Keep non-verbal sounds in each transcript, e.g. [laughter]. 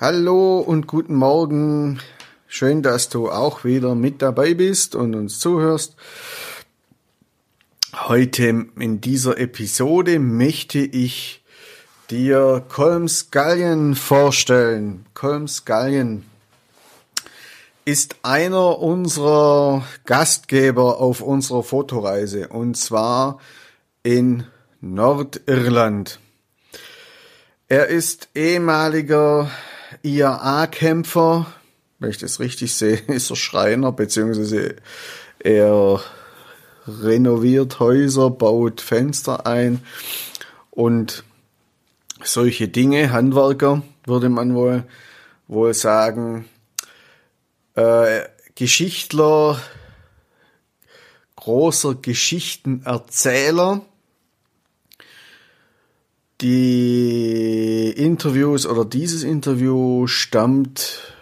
Hallo und guten Morgen. Schön, dass du auch wieder mit dabei bist und uns zuhörst. Heute in dieser Episode möchte ich dir Colms Gallien vorstellen. Colms Gallien ist einer unserer Gastgeber auf unserer Fotoreise und zwar in Nordirland. Er ist ehemaliger IAA-Kämpfer, wenn ich das richtig sehe, [laughs] ist er Schreiner, beziehungsweise er renoviert Häuser, baut Fenster ein und solche Dinge, Handwerker, würde man wohl, wohl sagen äh, Geschichtler, großer Geschichtenerzähler. Die Interviews oder dieses Interview stammt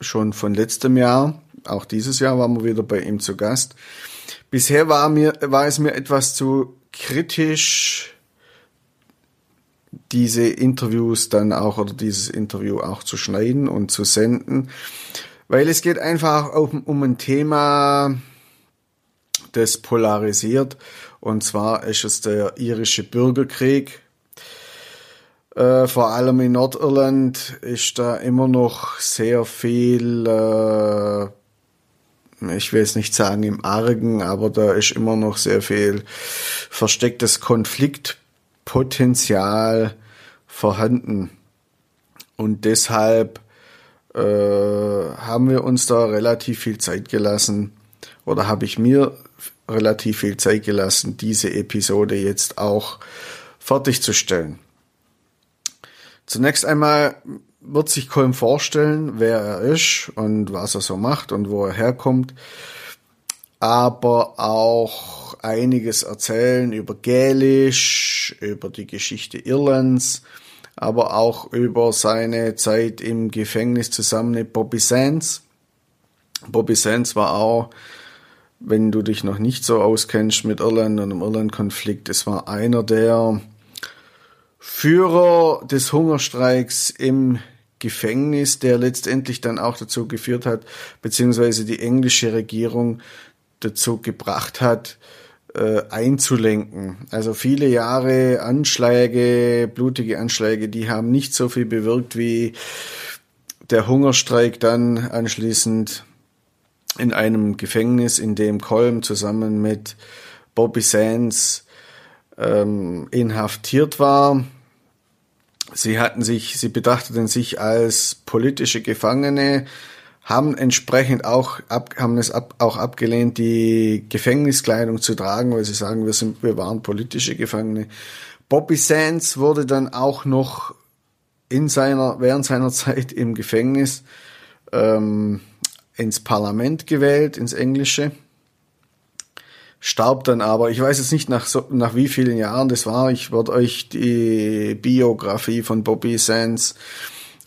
schon von letztem Jahr. Auch dieses Jahr waren wir wieder bei ihm zu Gast. Bisher war mir, war es mir etwas zu kritisch, diese Interviews dann auch oder dieses Interview auch zu schneiden und zu senden, weil es geht einfach um, um ein Thema, das polarisiert und zwar ist es der irische Bürgerkrieg. Äh, vor allem in Nordirland ist da immer noch sehr viel, äh, ich will es nicht sagen im Argen, aber da ist immer noch sehr viel verstecktes Konflikt Potenzial vorhanden. Und deshalb äh, haben wir uns da relativ viel Zeit gelassen oder habe ich mir relativ viel Zeit gelassen, diese Episode jetzt auch fertigzustellen. Zunächst einmal wird sich Colm vorstellen, wer er ist und was er so macht und wo er herkommt, aber auch einiges erzählen über Gälisch, über die Geschichte Irlands, aber auch über seine Zeit im Gefängnis zusammen mit Bobby Sands. Bobby Sands war auch, wenn du dich noch nicht so auskennst mit Irland und dem Irland-Konflikt, es war einer der Führer des Hungerstreiks im Gefängnis, der letztendlich dann auch dazu geführt hat, beziehungsweise die englische Regierung dazu gebracht hat, äh, einzulenken. Also viele Jahre Anschläge, blutige Anschläge, die haben nicht so viel bewirkt wie der Hungerstreik dann anschließend in einem Gefängnis, in dem Kolm zusammen mit Bobby Sands ähm, inhaftiert war. Sie hatten sich, sie betrachteten sich als politische Gefangene, haben entsprechend auch ab, haben es ab, auch abgelehnt, die Gefängniskleidung zu tragen, weil sie sagen, wir sind, wir waren politische Gefangene. Bobby Sands wurde dann auch noch in seiner, während seiner [laughs] Zeit im Gefängnis ähm, ins Parlament gewählt, ins Englische. Starb dann aber, ich weiß jetzt nicht nach, so, nach wie vielen Jahren das war, ich werde euch die Biografie von Bobby Sands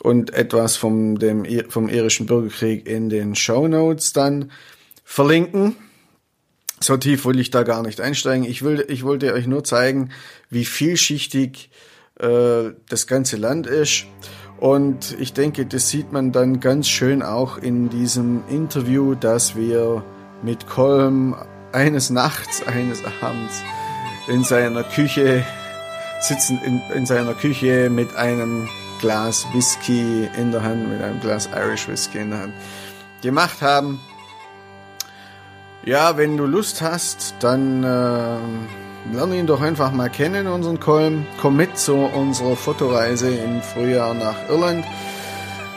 und etwas vom, dem, vom irischen Bürgerkrieg in den Show Notes dann verlinken. So tief will ich da gar nicht einsteigen. Ich, will, ich wollte euch nur zeigen, wie vielschichtig äh, das ganze Land ist. Und ich denke, das sieht man dann ganz schön auch in diesem Interview, das wir mit Colm eines Nachts, eines Abends in seiner Küche sitzen, in, in seiner Küche mit einem Glas Whisky in der Hand, mit einem Glas Irish Whisky in der Hand gemacht haben. Ja, wenn du Lust hast, dann äh, lern ihn doch einfach mal kennen, unseren Colm. Komm mit zu unserer Fotoreise im Frühjahr nach Irland.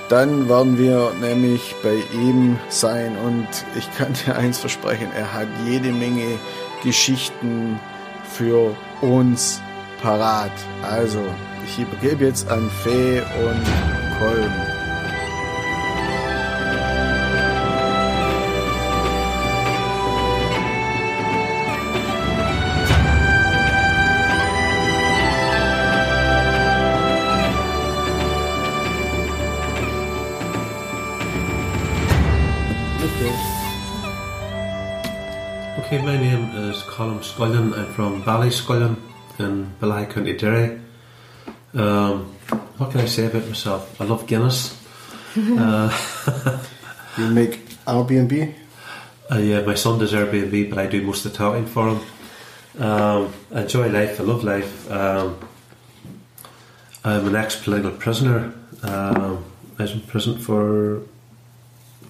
Dann werden wir nämlich bei ihm sein und ich kann dir eins versprechen, er hat jede Menge Geschichten für uns parat. Also, ich übergebe jetzt an Fee und Kolm. My name is Colm Scullion. I'm from Ballyscullion in Ballycounty Derry. Um, what can I say about myself? I love Guinness. [laughs] uh, [laughs] You make Airbnb? uh, yeah, my son does Airbnb, but I do most of the talking for him. Um, I enjoy life. I love life. Um, I'm an ex-political prisoner. Um, I was in prison for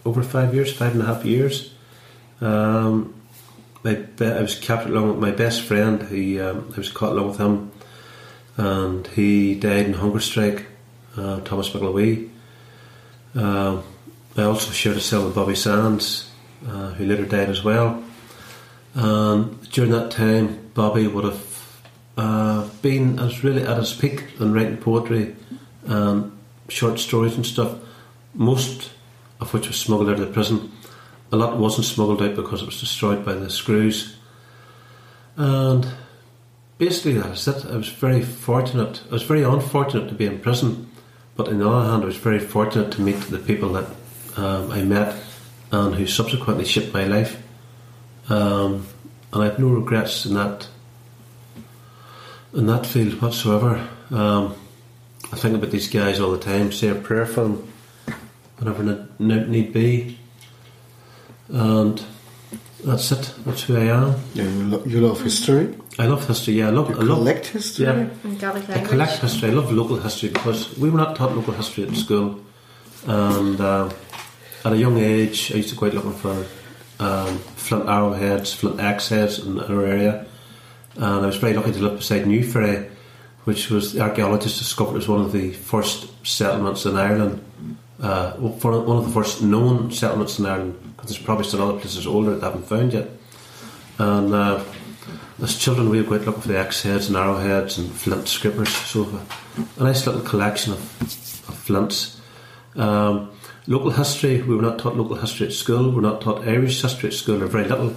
over five years, five and a half years. Um, my be- I was captured along with my best friend. He, um, I was caught along with him, and he died in hunger strike. Uh, Thomas McElwee. Um I also shared a cell with Bobby Sands, uh, who later died as well. And during that time, Bobby would have uh, been as really at his peak in writing poetry and short stories and stuff. Most of which was smuggled out of the prison. A lot wasn't smuggled out because it was destroyed by the screws. And basically, that's it. I was very fortunate. I was very unfortunate to be in prison, but on the other hand, I was very fortunate to meet the people that um, I met and who subsequently shaped my life. Um, and I have no regrets in that in that field whatsoever. Um, I think about these guys all the time. Say a prayer for them whenever need be, and that's it. That's who I am. Yeah, you, lo- you love history. I love history. Yeah, I love. You I love. collect history. Yeah, And Gaelic I language. collect history. I love local history because we were not taught local history at school, and uh, at a young age, I used to go out looking for um, flint arrowheads, flint axe heads in our area, and I was very lucky to live beside Newferry, which was the archaeologists discovered as one of the first settlements in Ireland. Uh, one one of the first known settlements in Ireland, there's probably still other places older that haven't found yet. And uh, as children, we go out looking for the axe heads and arrowheads and flint scrapers. So, a nice little collection of, of flints. Um, local history, we were not taught local history at school. We were not taught Irish history at school, or very little.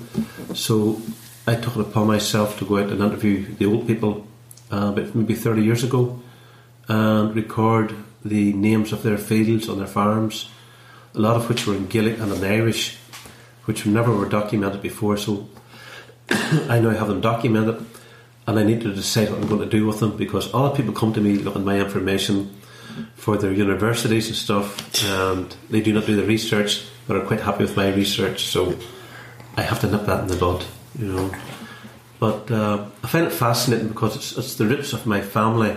So, I took it upon myself to go out and interview the old people uh, about maybe 30 years ago and record the names of their fields on their farms, a lot of which were in Gaelic and in Irish, which never were documented before. So [coughs] I now have them documented, and I need to decide what I'm going to do with them because a lot of people come to me looking at my information for their universities and stuff, and they do not do the research, but are quite happy with my research. So I have to nip that in the bud, you know. But uh, I find it fascinating because it's, it's the roots of my family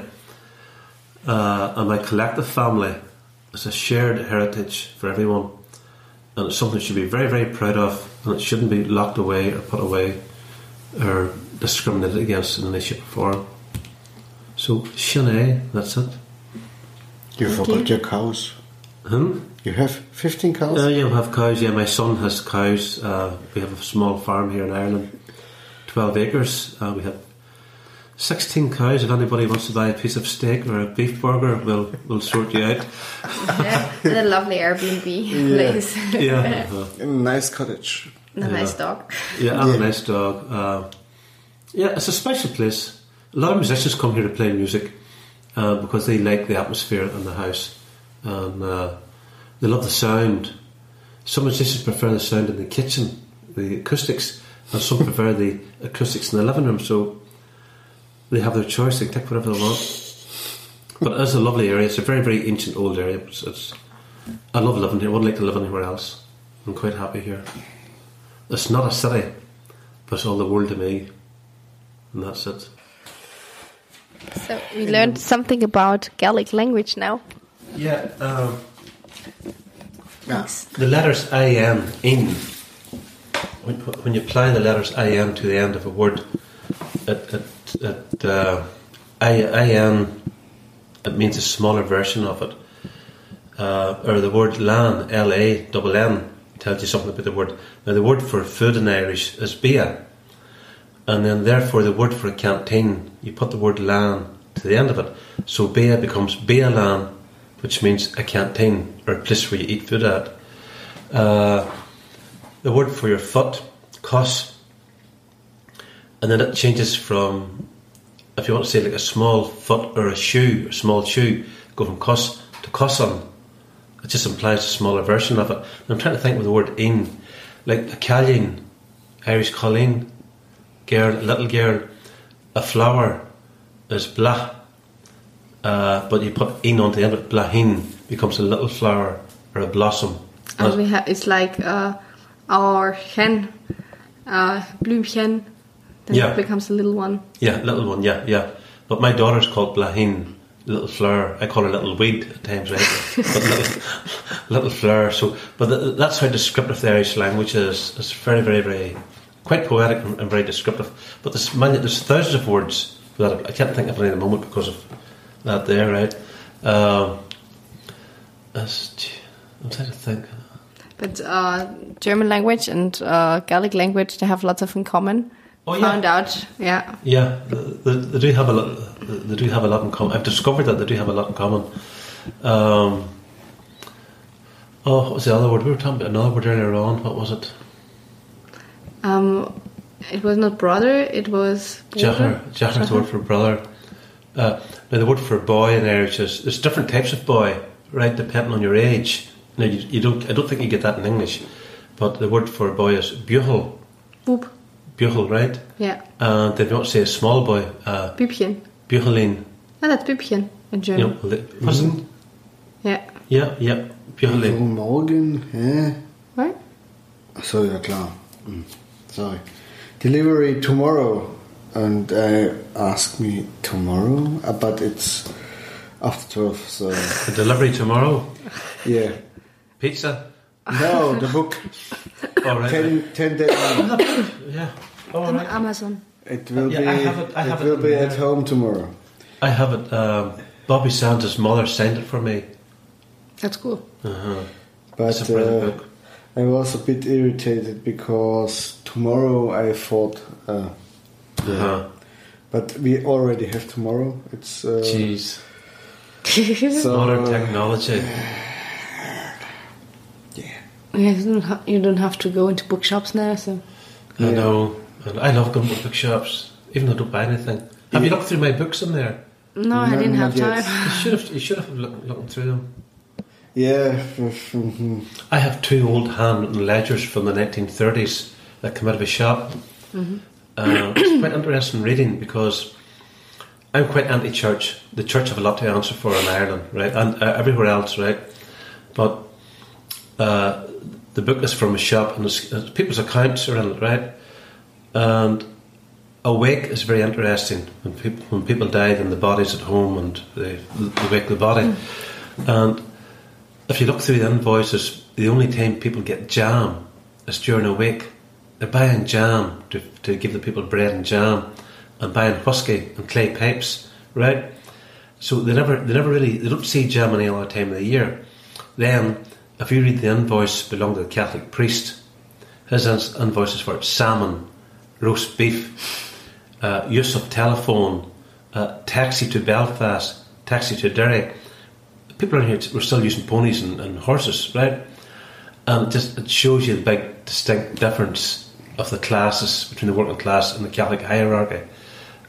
uh, and my collective family. It's a shared heritage for everyone, and it's something we should be very, very proud of, and it shouldn't be locked away or put away or discriminated against in any shape or form. So, sin é, that's it. You Thank forgot you. your cows. Hmm? You have 15 cows? Uh, yeah, we have cows. Yeah, my son has cows. Uh, we have a small farm here in Ireland, 12 acres. Uh, we have 16 cows. If anybody wants to buy a piece of steak or a beef burger, we'll, we'll sort you out. Yeah, and a lovely Airbnb place. Yeah. [laughs] uh, In a nice cottage. And a nice dog. Yeah, and Yeah. a nice dog. Uh, yeah, it's a special place. A lot of musicians come here to play music uh, because they like the atmosphere in the house and uh, they love the sound. Some musicians prefer the sound in the kitchen, the acoustics, and some prefer the acoustics in the living room. So they have their choice; they can take whatever they want. But it is a lovely area. It's a very, very ancient old area. It's, it's I love living here. I wouldn't like to live anywhere else. I'm quite happy here. It's not a city, but it's all the world to me, and that's it. So we learned something about Gaelic language now. Yeah, um, Thanks. the letters "in" in when, when you apply the letters "in" to the end of a word, it, it, it uh, "in" it means a smaller version of it. Uh, or the word "lan" L A double N tells you something about the word. Now the word for food in Irish is "bia," and then therefore the word for a canteen you put the word "lan" to the end of it. So "bia" becomes "bia lan," which means a canteen or a place where you eat food at. Uh, the word for your foot, cos, and then it changes from, if you want to say like a small foot or a shoe, a small shoe, go from cos to coson. It just implies a smaller version of it. And I'm trying to think with the word in, like a calling, Irish Colleen, girl, little girl, a flower is blah, uh, but you put in on the end of it, blahin becomes a little flower or a blossom. And we have it's like uh, our hen, uh, blümchen. Then Yeah. it becomes a little one. Yeah, little one, yeah, yeah. But my daughter's called Blahin, little flower. I call her little weed at times, right? [laughs] but little, little flower. So, but th- that's how descriptive the Irish language is. It's very, very, very, quite poetic and, and very descriptive. But there's many, there's thousands of words that I can't think of any at the moment because of that there, right? Um, that's- I'm trying to think. But uh, German language and uh, Gaelic language they have lots of in common. Oh, yeah. Found out, yeah. Yeah, they, they do have a lot. They do have a lot in common. I've discovered that they do have a lot in common. Um, oh, what was the other word? We were talking about another word earlier on. What was it? Um, it was not brother. It was Jahar. Jahar is the word for brother. Uh, now the word for boy in Irish is there's different types of boy, right? Depending on your age. Now you, you don't. I don't think you get that in English, but the word for boy is buchel. Boop. Buchel, right? Yeah. And if you want to say a small boy, uh, Bübchen. buchelin. No, that's Bübchen in German. know, li- wasn't? Yeah. Yeah, yeah, buchelin. So morgen, hä? Right? Ach so, ja klar. Hm, Sorry. Delivery tomorrow. And uh, ask me tomorrow, uh, but it's after 12, so The delivery tomorrow. yeah. Pizza. No, the book. [laughs] All right. 10, 10 deadline. Yeah. All Am- right. Amazon. It will Yeah, be, I have it- I have it will in be at home tomorrow. I have it. Um, Bobby Sands' mother sent it for me. That's cool. Uh-huh. But It's a brilliant uh, book. I was a bit irritated because tomorrow I thought, uh, Uh-huh. but we already have tomorrow. It's uh, Jeez. so Modern technology. Yeah. Yeah, you don't, ha- you don't have to go into bookshops now, so. I Yeah. know. And I love going to bookshops, even though I don't buy anything. Have you looked through my books in there? No, I No, didn't have not yet. time. You should have. You should have look, looking through them. Yeah. mhm. I have two old handwritten ledgers from the 1930s that come out of a shop. Uh, it's quite interesting reading because I'm quite anti-church. The church have a lot to answer for in Ireland, right, and uh, everywhere else, right. But uh, the book is from a shop, and there's, there's people's accounts are in it, right. And a wake is very interesting when people when people die, then the body's at home and they, they wake the body. Mm. And if you look through the invoices, the only time people get jam is during a wake. They're buying jam to, to give the people bread and jam, and buying whiskey and clay pipes, right? So they never they never really they don't see jam any other time of the year. Then, if you read the invoice belong to the Catholic priest, his in- invoice is for salmon, roast beef, uh, use of telephone, uh, taxi to Belfast, taxi to Derry. People around here were still using ponies and, and horses, right? And it just it shows you the big distinct difference of the classes between the working class and the Catholic hierarchy,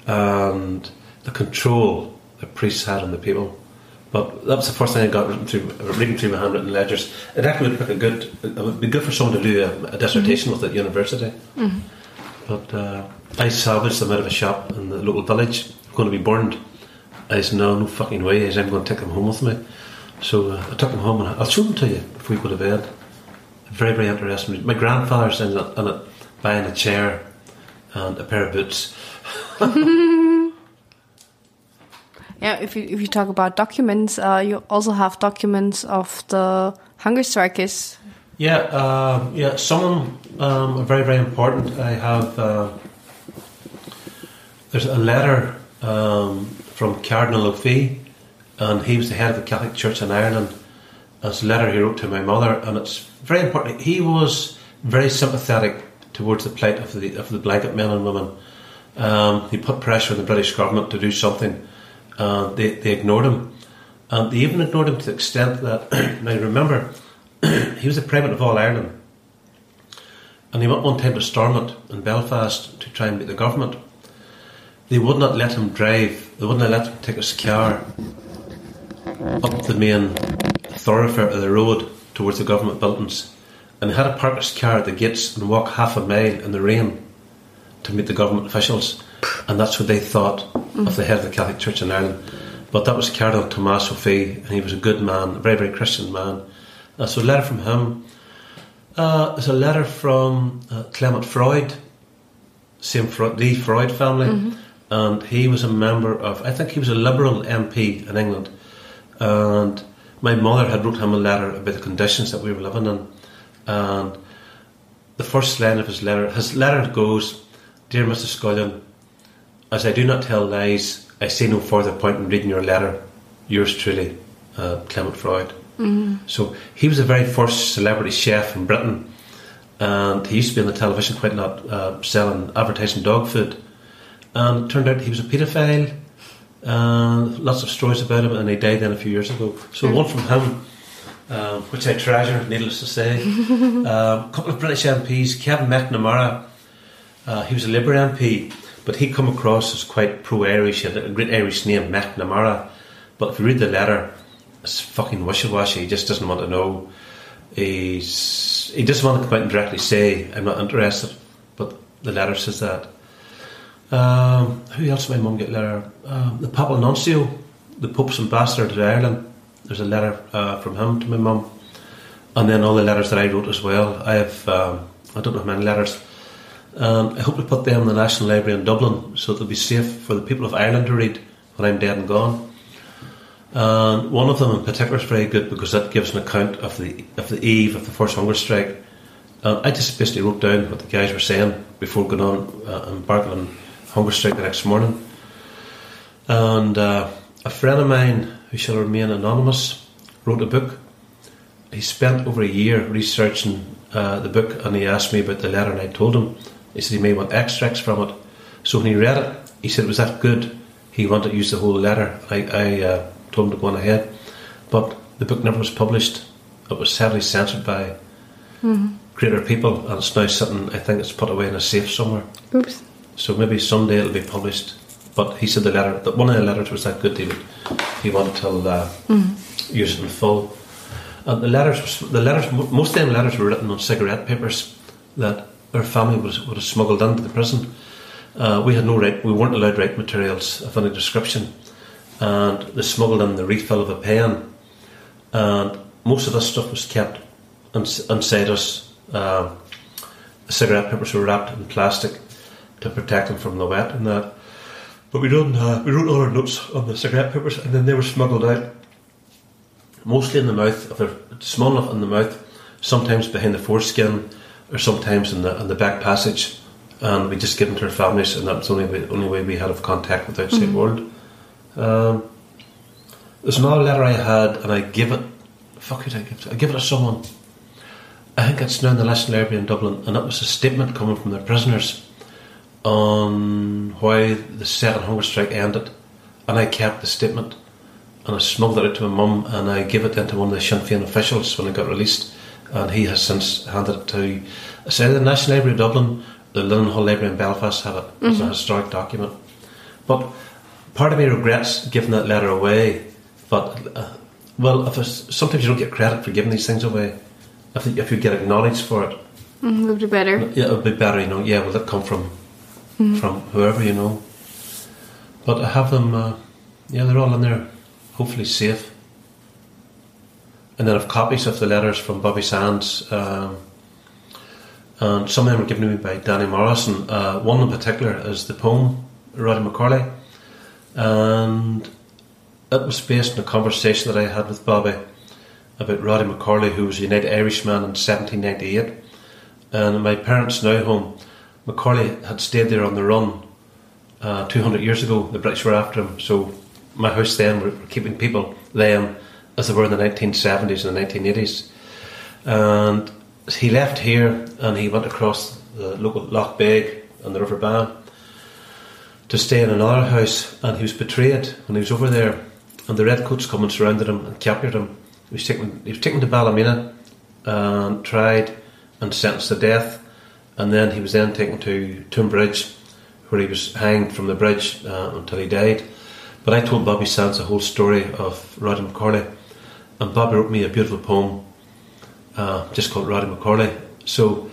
and the control the priests had on the people. But that was the first thing I got written through, reading through my handwritten ledgers. It actually would, make a good, it would be good for someone to do a, a dissertation with at university. But uh, I salvaged them out of a shop in the local village, going to be burned. I said, no, no fucking way. I said, I'm going to take them home with me. So uh, I took them home and I'll show them to you before we go to bed. Very, very interesting. My grandfather's in it, in it buying a chair and a pair of boots. [laughs] [laughs] Yeah, if you if you talk about documents, uh, you also have documents of the hunger strikers. Yeah, um, yeah. Some of them um, are very, very important. I have uh, there's a letter um, from Cardinal Ó Fiaich, and he was the head of the Catholic Church in Ireland. And It's a letter he wrote to my mother, and it's very important. He was very sympathetic towards the plight of the of the blanket men and women. Um, he put pressure on the British government to do something. Uh, they they ignored him, and they even ignored him to the extent that [clears throat] now remember [clears throat] he was a Primate of all Ireland. And he went one time to Stormont in Belfast to try and meet the government. They would not let him drive, they wouldn't let him take his car up the main thoroughfare of the road towards the government buildings. And he had to park his car at the gates and walk half a mile in the rain to meet the government officials. And that's what they thought of the head of the Catholic Church in Ireland. But that was Cardinal Tomás Ó Fiaich, and he was a good man, a very, very Christian man. Uh, so a letter from him. Uh, there's a letter from uh, Clement Freud, same Freud, the Freud family, and he was a member of, I think he was a Liberal MP in England, and my mother had wrote him a letter about the conditions that we were living in, and the first line of his letter, his letter goes, "Dear Mr. Scullion, as I do not tell lies, I see no further point in reading your letter. Yours truly, uh, Clement Freud." So he was the very first celebrity chef in Britain, and he used to be on the television quite a lot, uh, selling advertising dog food. And it turned out he was a paedophile. Uh, lots of stories about him, and he died then a few years ago. So one from him, um, which I treasure, needless to say. um, [laughs] a couple of British MPs, Kevin McNamara, uh, he was a Labour MP, but he come across as quite pro-Irish. He had a great Irish name, McNamara. But if you read the letter, it's fucking wishy-washy. He just doesn't want to know. He's, he doesn't want to come out and directly say, I'm not interested. But the letter says that. Um, who else did my mum get a letter? Um, the Papal Nuncio, the Pope's ambassador to Ireland. There's a letter uh, from him to my mum. And then all the letters that I wrote as well. I have, um, I don't know how many letters. Um, I hope to put them in the National Library in Dublin so they'll be safe for the people of Ireland to read when I'm dead and gone. And one of them in particular is very good because that gives an account of the of the eve of the first hunger strike. Uh, I just basically wrote down what the guys were saying before going on uh, embarking on hunger strike the next morning. And uh, a friend of mine who shall remain anonymous wrote a book. He spent over a year researching uh, the book, and he asked me about the letter, and I told him. He said he may want extracts from it. So when he read it, he said it was that good. He wanted to use the whole letter. I, I uh, told him to go on ahead, but the book never was published. It was heavily censored by greater people, and it's now sitting. I think it's put away in a safe somewhere. Oops. So maybe someday it'll be published. But he said the letter, that one of the letters was that good. He would, he wanted to uh, use it in full. And the letters, the letters, most of them letters were written on cigarette papers that our family was have smuggled into the prison. Uh, we had no right, we weren't allowed write materials of any description, and they smuggled in the refill of a pen, and most of this stuff was kept ins- inside us. Uh, cigarette papers were wrapped in plastic to protect them from the wet and that. But we wrote, uh, we wrote all our notes on the cigarette papers, and then they were smuggled out, mostly in the mouth. If they're small enough in the mouth, sometimes behind the foreskin, or sometimes in the in the back passage, and we just give them to our families, and that's the only way, only way we had of contact with the outside world. Um, there's another letter I had, and I give it. Fuck it, I give it. I give it to someone. I think it's now in the National Library in Dublin, and that was a statement coming from the prisoners on why the second hunger strike ended, and I kept the statement, and I smuggled it out to my mum, and I gave it then to one of the Sinn Féin officials when I got released, and he has since handed it to, either the National Library of Dublin, the Linen Hall Library in Belfast have it as a historic document, but part of me regrets giving that letter away, but uh, well, if sometimes you don't get credit for giving these things away. If, if you get acknowledged for it, Mm, would be better. yeah, it would be better, you know. Yeah, will that come from from whoever, you know? But I have them. Uh, yeah, they're all in there, hopefully safe. And then I've copies of the letters from Bobby Sands, um, and some of them were given to me by Danny Morrison. Uh, one in particular is the poem Roddy McCorley, and it was based on a conversation that I had with Bobby about Roddy McCorley, who was a United Irishman in 1798. And my parents' now home, McCorley had stayed there on the run uh, 200 years ago. The British were after him. So my house then were, were keeping people then as they were in the 1970s and the 1980s. And he left here and he went across the local Lough Beg and the River Bann to stay in another house. And he was betrayed when he was over there. And the redcoats come and surrounded him and captured him. He was taken, he was taken to Ballymena and tried and sentenced to death. And then he was then taken to Toomebridge, where he was hanged from the bridge uh, until he died. But I told Bobby Sands the whole story of Roddy McCorley, and Bobby wrote me a beautiful poem uh, just called Roddy McCorley. So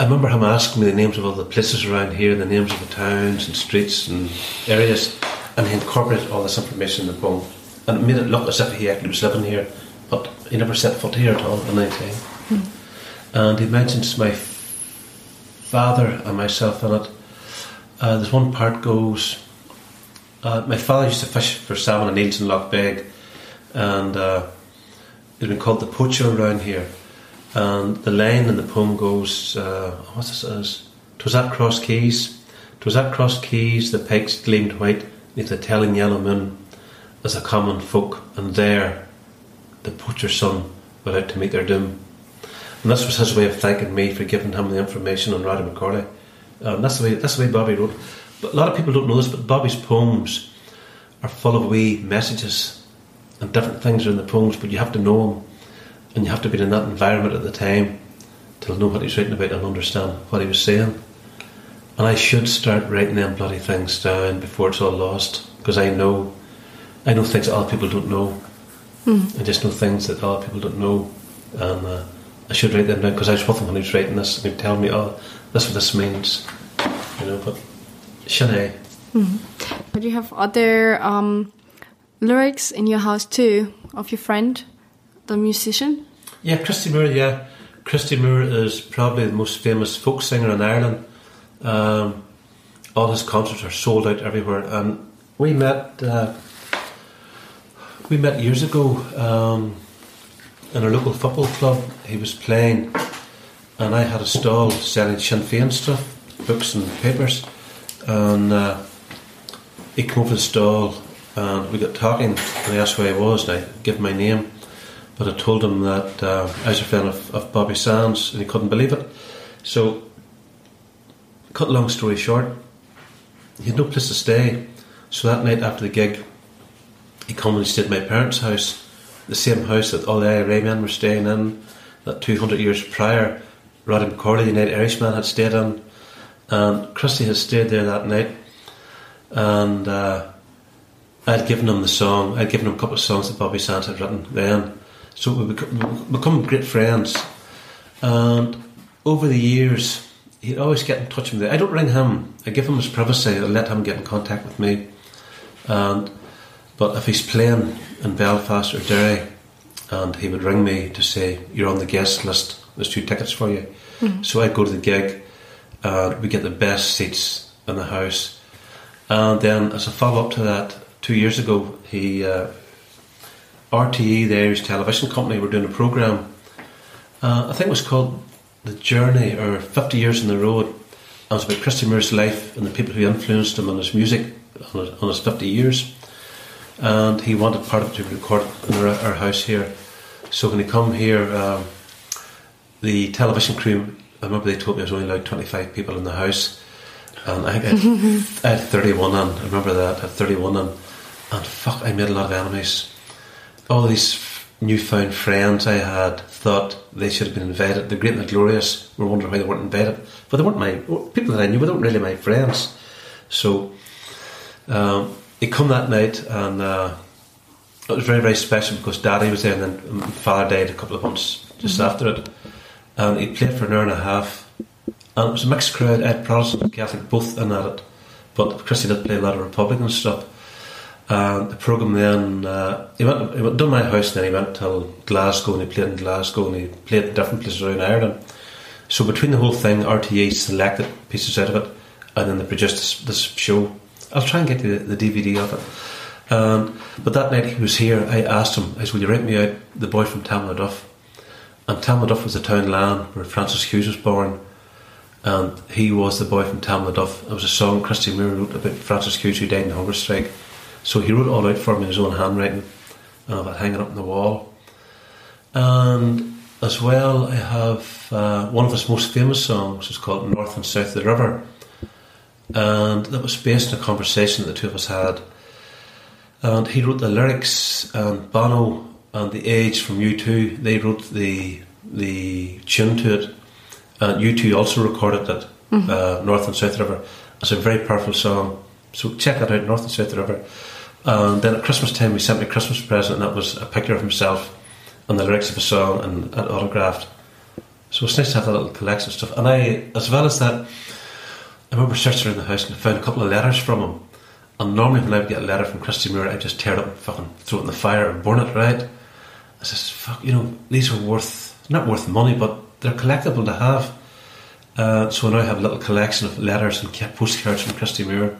I remember him asking me the names of all the places around here, the names of the towns and streets and areas, and he incorporated all this information in the poem, and it made it look as if he actually was living here, but he never set foot here at all in any time. And he mentions my father and myself in it. Uh, there's one part goes. Uh, my father used to fish for salmon and eels in Lough Beg, and uh, it's been called the poacher around here. And the line in the poem goes, uh, what's this is? Twas at Cross Keys, twas at Cross Keys, the pegs gleamed white neath the telling yellow moon, as a common folk, and there the poacher's son went out to meet their doom. And this was his way of thanking me for giving him the information on Roddy McCorley. Um, that's the way that's the way Bobby wrote. But a lot of people don't know this, but Bobby's poems are full of wee messages and different things are in the poems, but you have to know him and you have to be in that environment at the time to know what he's writing about and understand what he was saying. And I should start writing them bloody things down before it's all lost because I know I know things that other people don't know. Mm. I just know things that other people don't know, and uh, I should write them down because I was with him when he was writing this, and he would tell me, "Oh, that's what this means," you know. But sin é, Mm. But you have other um, lyrics in your house too of your friend, the musician. yeah, Christy Moore, yeah, Christy Moore is probably the most famous folk singer in Ireland. Um, all his concerts are sold out everywhere, and we met. Uh, we met years ago um, in a local football club. He was playing, and I had a stall selling Sinn Féin stuff, books and papers. And uh, he came over the stall, and we got talking. And he asked who I was, and I gave my name. But I told him that uh, I was a fan of, of Bobby Sands, and he couldn't believe it. So, cut long story short, he had no place to stay. So that night after the gig, he come and stayed at my parents' house, the same house that all the IRA men were staying in, that 200 years prior, Roddy McCorley, the United Irishman, had stayed in. And Christy had stayed there that night. And uh, I'd given him the song, I'd given him a couple of songs that Bobby Sands had written then. So we become, great friends. And over the years, he'd always get in touch with me. I don't ring him, I give him his privacy, I let him get in contact with me. And but if he's playing in Belfast or Derry, and he would ring me to say, You're on the guest list, there's two tickets for you. Mm-hmm. So I'd go to the gig, and we get the best seats in the house. And then, as a follow up to that, two years ago, he uh, RTE, the Irish television company, were doing a programme. Uh, I think it was called The Journey or 50 Years on the Road. And it was about Christy Moore's life and the people who influenced him on his music on his, on his 50 years and he wanted part of it to be recorded in our, our house here. So when he come here, um, the television crew, I remember they told me I was only allowed 25 people in the house, and I, I, I had 31 on, I remember that, I had 31 on, and fuck, I made a lot of enemies. All these newfound friends I had thought they should have been invited. The great and the glorious were wondering why they weren't invited, but they weren't my people that I knew. They weren't really my friends. So um, he come that night, and uh, it was very very special because Daddy was there, and then Father died a couple of months just after it, and he played for an hour and a half, and it was a mixed crowd. I had Protestant and Catholic both in at it, but Christy did play a lot of Republican stuff. And the program then uh, he went he went done my house, and then he went till Glasgow, and he played in Glasgow, and he played in different places around Ireland. So between the whole thing, RTE selected pieces out of it, and then they produced this, this show. I'll try and get the, the DVD of it. Um, but that night he was here, I asked him, I said, Will you rent me out the boy from Tamlaghtduff? And Tamlaghtduff was the town land where Francis Hughes was born, and he was the boy from Tamlaghtduff. It was a song Christy Moore wrote about Francis Hughes who died in the hunger strike. So he wrote it all out for me in his own handwriting, and I have it hanging up on the wall. And as well, I have uh, one of his most famous songs is called North and South of the River and that was based on a conversation that the two of us had. And he wrote the lyrics, and Bono and the Edge from U2 they wrote the the tune to it, and U2 also recorded it, uh, North and South River. It's a very powerful song, so check that out, North and South River. And then at Christmas time, he sent me a Christmas present, and that was a picture of himself and the lyrics of a song and, and autographed. So it's nice to have that little collection of stuff. And I, as well as that, I remember searching around the house and I found a couple of letters from him. And normally when I would get a letter from Christy Moore, I'd just tear it up and fucking throw it in the fire and burn it, right? I says, fuck, you know, these are worth, not worth money, but they're collectible to have. Uh, so now I have a little collection of letters and postcards from Christy Moore.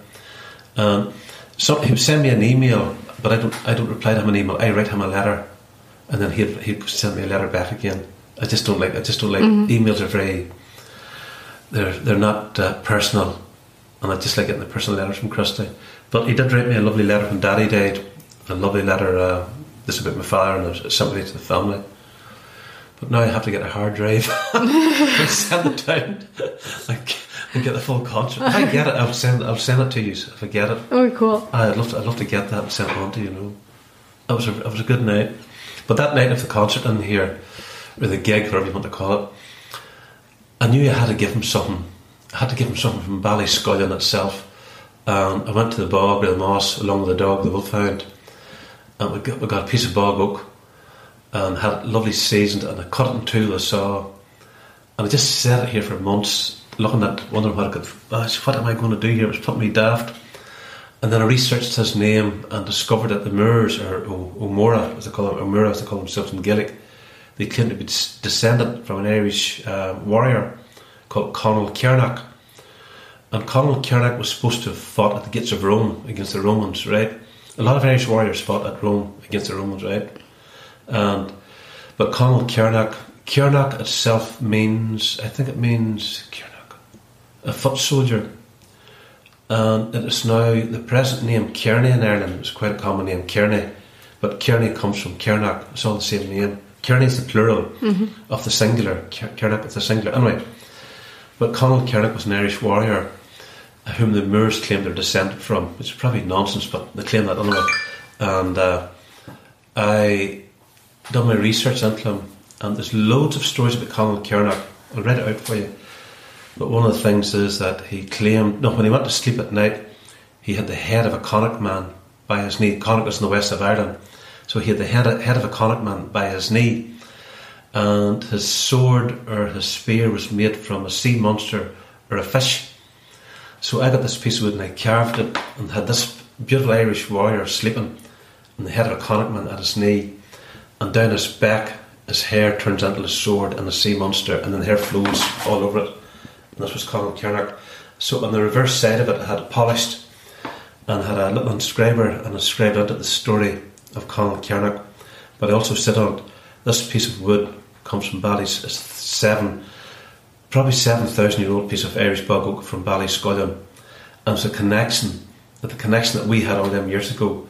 Um, so he would send me an email, but I don't, I don't reply to him an email. I write him a letter, and then he'd, he'd send me a letter back again. I just don't like. I just don't like emails. Are very. They're they're not uh, personal, and I just like getting the personal letters from Christy. But he did write me a lovely letter when Daddy died. A lovely letter. Uh, this about my father and sympathy to the family. But now I have to get a hard drive [laughs] and send it down [laughs] like, and get the full concert. I get it, I'll send I'll send it to you if I get it. Oh, cool. I'd love to, I'd love to get that and send it on to you. know, it was a, it was a good night. But that night of the concert in here, or the gig, whatever you want to call it, I knew I had to give him something. I had to give him something from Ballyscullion itself. And I went to the bog with the moss along with the dog, the wolfhound, and we got, we got a piece of bog oak and had it lovely seasoned, and I cut it in two with a saw. And I just sat it here for months, looking at, wondering what I could, oh, what am I going to do here? It was putting me daft. And then I researched his name and discovered that the Moors, or O'Mora, as they call them, O'Mora as they call themselves in Gaelic, they claim to be des- descendant from an Irish uh, warrior called Conall Cernach. And Conall Cernach was supposed to have fought at the gates of Rome against the Romans, right? A lot of Irish warriors fought at Rome against the Romans, right? And but Conall Cernach, Cernach itself means, I think it means Cernach, a foot soldier. And it is now the present name Kearney in Ireland. It's quite a common name, Kearney, but Kearney comes from Cernach. It's all the same name. Kearney is the plural of the singular. Cernach is the singular. Anyway, but Conall Cernach was an Irish warrior uh, whom the Moors claim they're descended from, which is probably nonsense, but they claim that anyway. And uh, I done my research into him, and there's loads of stories about Conall Cernach. I'll read it out for you. But one of the things is that he claimed, no, when he went to sleep at night, he had the head of a Connacht man by his knee. Connacht was in the west of Ireland. So he had the head of, head of a Connacht man by his knee. And his sword or his spear was made from a sea monster or a fish. So I got this piece of wood and I carved it and had this beautiful Irish warrior sleeping and the head of a Connacht man at his knee. And down his back, his hair turns into a sword and a sea monster, and then the hair flows all over it. And this was Conall Cernach. So on the reverse side of it, I had polished and had a little inscriber and inscribed into the story of Conall Cernach. But I also said on it, this piece of wood comes from Bally's it's seven, probably seven thousand year old piece of Irish bog oak from Ballyscullion. And it's a connection, the connection that we had all them years ago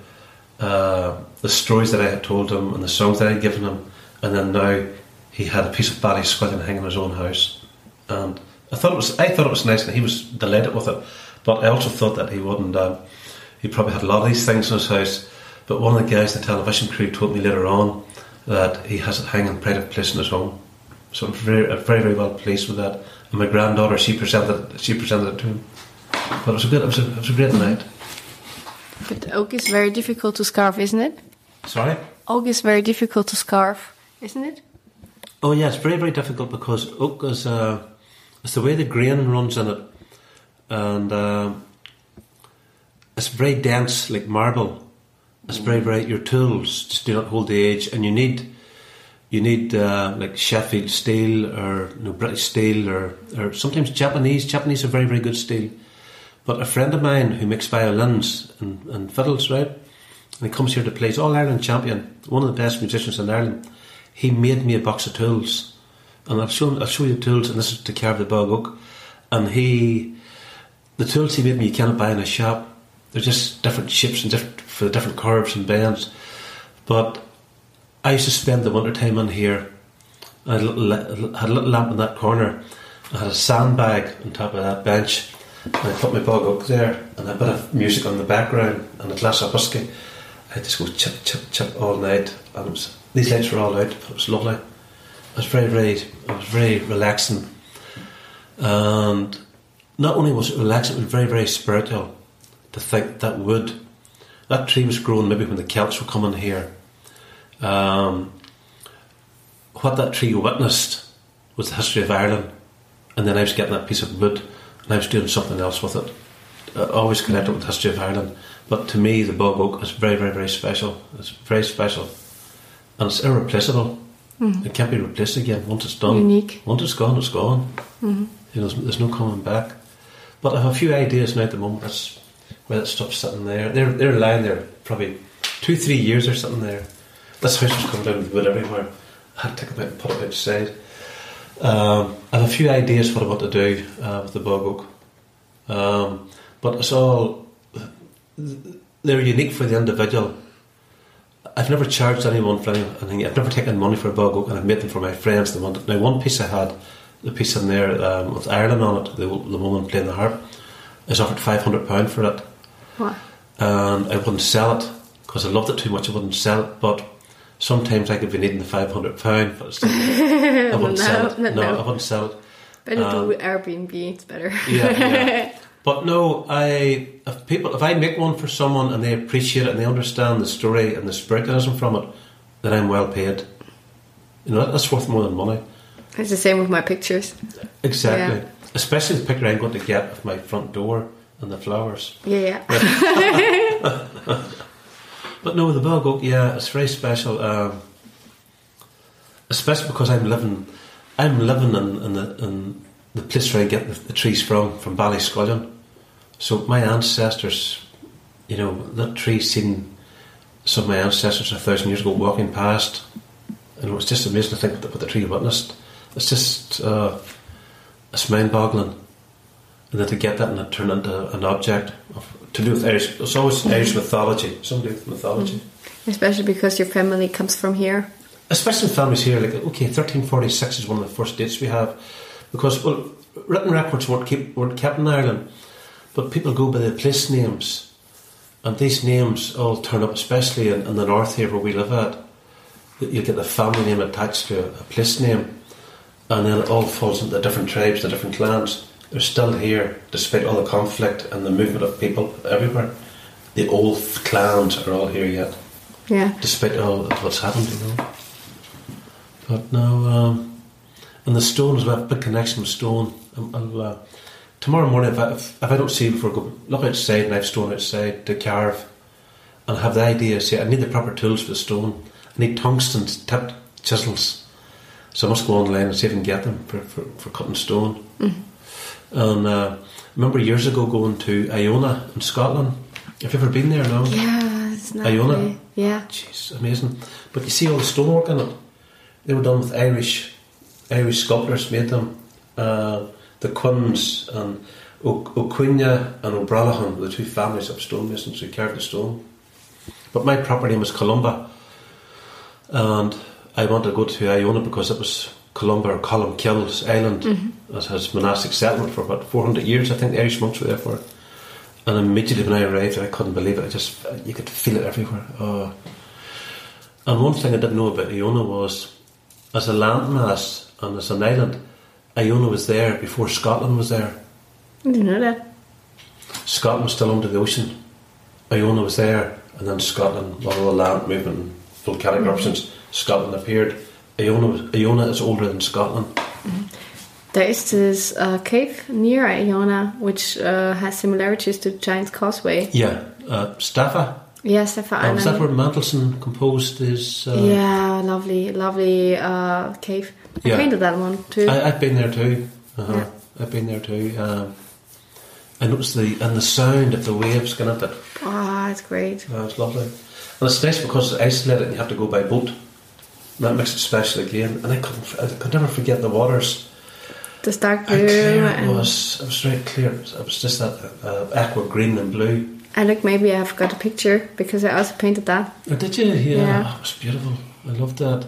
uh, the stories that I had told him and the songs that I had given him, and then now he had a piece of Ballyscullion hanging in his own house, and I thought it was I thought it was nice, and he was delighted with it. But I also thought that he wouldn't. Um, he probably had a lot of these things in his house. But one of the guys in the television crew told me later on that he has it hanging in pride of place in his home. So I'm very, very, very well pleased with that. And my granddaughter, she presented, she presented it to him. But it was a good, it was a, it was a great night. But oak is very difficult to scarf, isn't it? Sorry. Oak is very difficult to scarf, isn't it? Oh yeah, it's very very difficult because oak is uh, it's the way the grain runs in it, and uh, it's very dense like marble. It's very very your tools just do not hold the edge, and you need you need uh, like Sheffield steel or you know, British steel or or sometimes Japanese. Japanese are very very good steel. But a friend of mine who makes violins and, and fiddles, right? And he comes here to play. He's All Ireland champion, one of the best musicians in Ireland. He made me a box of tools, and I'll show I'll show you the tools. And this is to carve the bog oak. And he, the tools he made me, you cannot buy in a shop. They're just different shapes and different for the different curves and bends. But I used to spend the winter time in here. I had a little, had a little lamp in that corner. I had a sandbag on top of that bench. And I put my bog oak there and a bit of music on the background and a glass of whiskey. I just go chip, chip, chip all night. And was, these lights were all out. It was lovely. It was very, very, it was very relaxing. And not only was it relaxing, it was very, very spiritual to think that wood, that tree was grown maybe when the Celts were coming here. Um, what that tree witnessed was the history of Ireland. And then I was getting that piece of wood and I was doing something else with it. Uh, always connected with the history of Ireland. But to me, the bog oak is very, very, very special. It's very special, and it's irreplaceable. It can't be replaced again once it's done. Unique. Once it's gone, it's gone. You know, there's, there's no coming back. But I have a few ideas now at the moment. That's where that stuff's sitting there. They're they're lying there probably two, three years or something there. This house was coming down with wood everywhere. I had to take it out and put it outside. Um, I have a few ideas for what to do uh, with the bog oak. Um, but it's all they're unique for the individual. I've never charged anyone for anything. I've never taken money for a bog oak, and I've made them for my friends. They wanted. Now, one piece I had, the piece in there um, with Ireland on it, the, the woman playing the harp, is offered five hundred pound for it, What? and I wouldn't sell it because I loved it too much. I wouldn't sell it, but sometimes I could be needing the five hundred pound, but still, [laughs] I wouldn't No, sell it. no, No, no. I wouldn't sell it. Better Um, do Airbnb. It's better. Yeah, yeah. [laughs] But no, I if people if I make one for someone and they appreciate it and they understand the story and the spiritualism from it, then I'm well paid. You know that's worth more than money. It's the same with my pictures. Exactly. Yeah. Especially the picture I'm going to get of my front door and the flowers. Yeah, yeah. [laughs] But no, the bog oak, yeah, it's very special. Um, especially because I'm living, I'm living in, in the in the place where I get the, the trees from, from Ballyscullion. So my ancestors, you know, that tree seen some of my ancestors a thousand years ago walking past, and it was just amazing to think that what the tree witnessed. It's just, uh, it's mind-boggling. And then to get that and it turn into an object of, to do with Irish, it's always Irish mythology, something to do with mythology. Especially because your family comes from here. especially families here, like okay, thirteen forty six is one of the first dates we have, because well, written records weren't keep, weren't kept in Ireland, but people go by the place names, and these names all turn up, especially in, in the north here where we live at. You get the family name attached to a, a place name, and then it all falls into the different tribes, the different clans. They're still here despite all the conflict and the movement of people everywhere. The old clans are all here yet Yeah. despite all what's happened, you know. But now, um, and the stone as well, big connection with stone. Um, I'll, uh, tomorrow morning, if I, if, if I don't see before I go, look outside and I have stone outside to carve, and have the idea, say, I need the proper tools for the stone. I need tungsten tipped chisels. So I must go online and see if I can get them for, for, for cutting stone. And uh, I remember years ago going to Iona in Scotland. Have you ever been there now? Yeah, it's not Iona? Yeah. Jeez, amazing. But you see all the stonework in it. They were done with Irish Irish sculptors made them. Uh, the Quins and o- O'Quinna and O'Bralachan the two families of stonemasons who carved the stone. But my proper name was Columba. And I wanted to go to Iona because it was Columba or Columkill's island. Mm-hmm. It has monastic settlement for about 400 years. I think the Irish monks were there for it. And immediately when I arrived, I couldn't believe it. I just, you could feel it everywhere. Oh. And one thing I didn't know about Iona was, as a landmass and as an island, Iona was there before Scotland was there. I didn't know that. Scotland was still under the ocean. Iona was there, and then Scotland, with all the land movement and volcanic eruptions, Scotland appeared. Iona, Iona is older than Scotland. There is this uh, cave near Iona which uh, has similarities to Giant's Causeway. Yeah, uh, Staffa. Yeah, Steffa Uh, Island. was that where Mendelssohn composed his? Uh, yeah, lovely, lovely uh, cave. I Yeah. painted that one too. I, I've been there too. Uh-huh. Yeah. I've been there too. Um, it was the and the sound of the waves going up it. Ah, it's great. Oh, it's lovely. And it's nice because it's isolated and you have to go by boat. And that makes it special again. And I couldn't, I could never forget the waters. The dark blue. clear it was. It was very clear. It was, it was just that uh, aqua green and blue. I look, maybe I've got a picture because I also painted that. Oh, did you? Yeah. Yeah. Oh, it was beautiful. I loved that.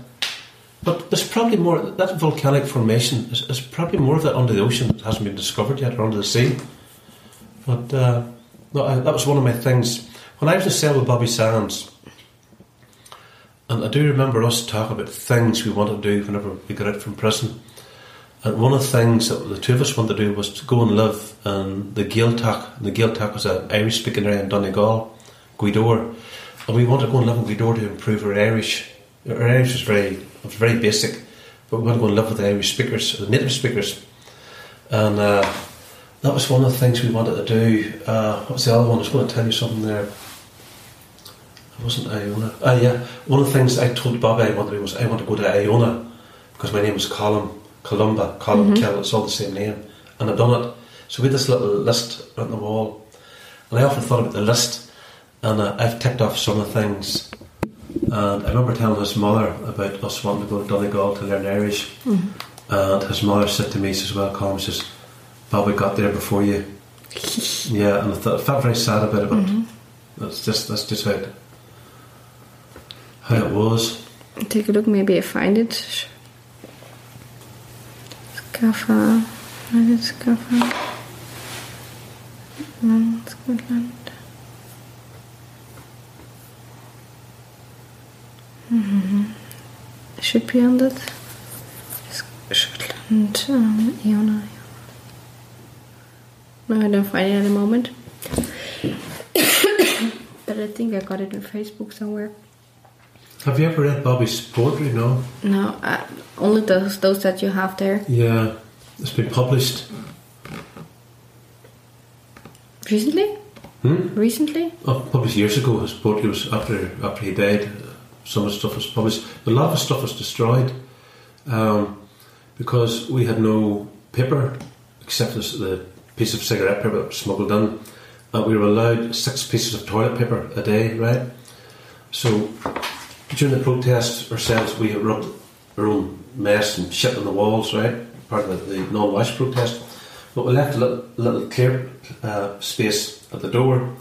But there's probably more. That volcanic formation is, is probably more of that under the ocean that hasn't been discovered yet, or under the sea. But uh, no, I, that was one of my things when I was in cell with Bobby Sands. And I do remember us talking about things we wanted to do whenever we got out from prison. And one of the things that the two of us wanted to do was to go and live in the Gaeltacht. And the Gaeltacht was an Irish speaking area in Donegal, Gweedore. And we wanted to go and live in Gweedore to improve our Irish. Our Irish was very, was very basic, but we want to go and live with the Irish speakers, the native speakers. And uh, that was one of the things we wanted to do. Uh, what was the other one? I was going to tell you something there. It wasn't Iona. Ah, yeah. One of the things I told Bobby I wanted to do was I want to go to Iona because my name was Colum, Columba, Colum Mm-hmm. Kell. It's all the same name, and I've done it. So we had this little list on the wall, and I often thought about the list, and uh, I've ticked off some of the things. And I remember telling his mother about us wanting to go to Donegal to learn Irish, and his mother said to me, "says Well, Colum, says Bobby got there before you." [laughs] yeah, and I, thought, I felt very sad about it, but that's just that's just how it, how it was. Take a look, maybe I find it. Scaffa. Scaffa? Mm, Scotland. Mhm. Should be on that. Sc- Scotland. Um, Iona. No, I don't find it at the moment. [coughs] but I think I got it on Facebook somewhere. Have you ever read Bobby's poetry? No. No, uh, only those those that you have there Yeah, it's been published. recently. Hmm? Recently, Oh, published years ago. His poetry was after after he died. Some of the stuff was published, but a lot of his stuff was destroyed um, because we had no paper except this, the piece of cigarette paper that was smuggled in. And we were allowed six pieces of toilet paper a day, right? So during the protest ourselves, we had rubbed our own mess and shit on the walls, right? Part of the, the non-wash protest. But we left a little, little clear uh, space at the door,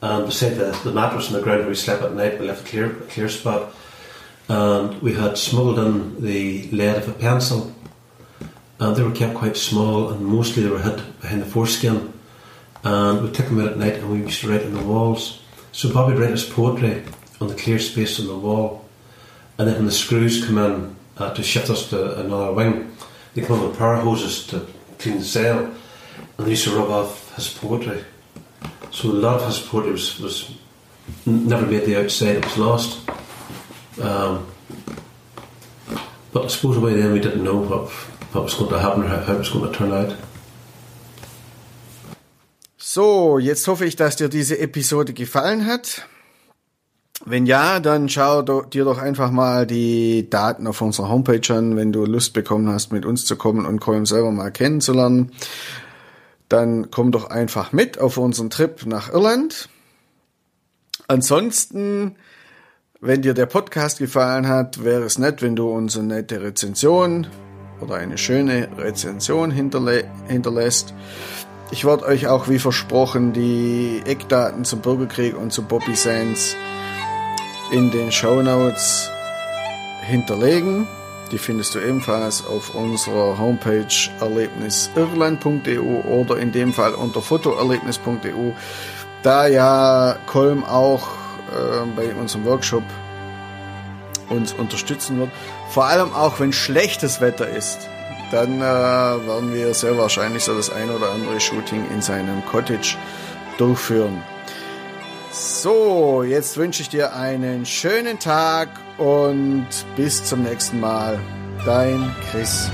and beside the, the mattress on the ground where we slept at night, we left a clear, a clear spot. And we had smuggled in the lead of a pencil, and they were kept quite small, and mostly they were hid behind the foreskin. And we took them out at night, and we used to write on the walls. So Bobby would write his poetry on the clear space on the wall, and then when the screws come in uh, to shift us to another wing, they come with power hoses to clean the cell, and they used to rub off his poetry. So a lot of poetry was, was never made the outside; it was lost. Um, but I suppose by then we didn't know what, what was going to happen or how, how it was going to turn out. So, jetzt hoffe ich, dass dir diese Episode gefallen hat. Wenn ja, dann schau dir doch einfach mal die Daten auf unserer Homepage an, wenn du Lust bekommen hast, mit uns zu kommen und Colm selber mal kennenzulernen. Dann komm doch einfach mit auf unseren Trip nach Irland. Ansonsten, wenn dir der Podcast gefallen hat, wäre es nett, wenn du uns eine nette Rezension oder eine schöne Rezension hinterlä hinterlässt. Ich werde euch auch wie versprochen die Eckdaten zum Bürgerkrieg und zu Bobby Sands in den Show Notes hinterlegen. Die findest du ebenfalls auf unserer Homepage erlebnisirland.eu oder in dem Fall unter fotoerlebnis.eu, da ja Kolm auch äh, bei unserem Workshop uns unterstützen wird. Vor allem auch, wenn schlechtes Wetter ist, dann äh, werden wir sehr wahrscheinlich so das ein oder andere Shooting in seinem Cottage durchführen. So, jetzt wünsche ich dir einen schönen Tag und bis zum nächsten Mal. Dein Chris.